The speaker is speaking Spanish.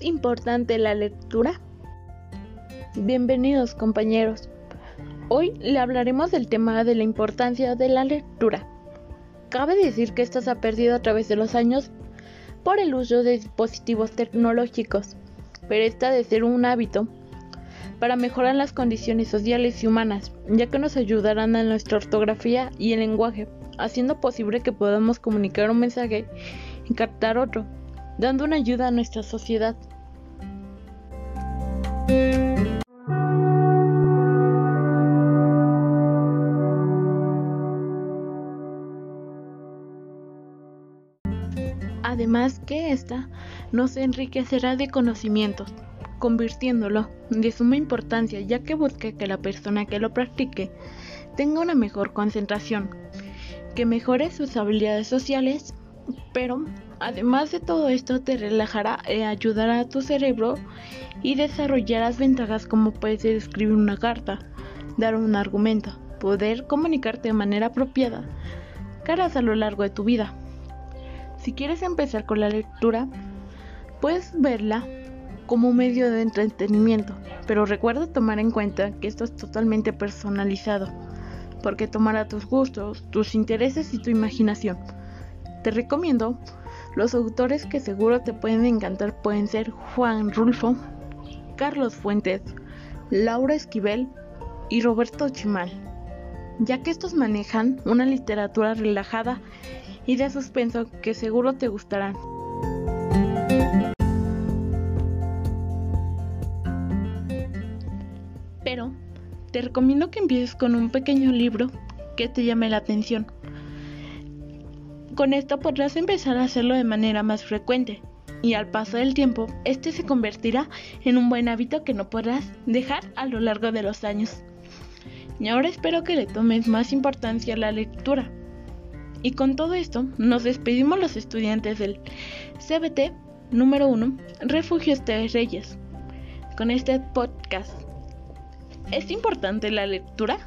importante la lectura? Bienvenidos compañeros. Hoy le hablaremos del tema de la importancia de la lectura. Cabe decir que esta se ha perdido a través de los años por el uso de dispositivos tecnológicos, pero esta de ser un hábito para mejorar las condiciones sociales y humanas, ya que nos ayudarán a nuestra ortografía y el lenguaje, haciendo posible que podamos comunicar un mensaje y captar otro, dando una ayuda a nuestra sociedad. Además que ésta nos enriquecerá de conocimientos, convirtiéndolo de suma importancia ya que busca que la persona que lo practique tenga una mejor concentración, que mejore sus habilidades sociales, pero además de todo esto te relajará e ayudará a tu cerebro y desarrollarás ventajas como puede ser escribir una carta, dar un argumento, poder comunicarte de manera apropiada, caras a lo largo de tu vida. Si quieres empezar con la lectura, puedes verla como un medio de entretenimiento, pero recuerda tomar en cuenta que esto es totalmente personalizado, porque tomará tus gustos, tus intereses y tu imaginación. Te recomiendo los autores que seguro te pueden encantar pueden ser Juan Rulfo, Carlos Fuentes, Laura Esquivel y Roberto Chimal, ya que estos manejan una literatura relajada y de suspenso que seguro te gustarán. Pero te recomiendo que empieces con un pequeño libro que te llame la atención. Con esto podrás empezar a hacerlo de manera más frecuente y al paso del tiempo este se convertirá en un buen hábito que no podrás dejar a lo largo de los años. Y ahora espero que le tomes más importancia a la lectura y con todo esto, nos despedimos los estudiantes del CBT número 1, Refugios de Reyes, con este podcast. ¿Es importante la lectura?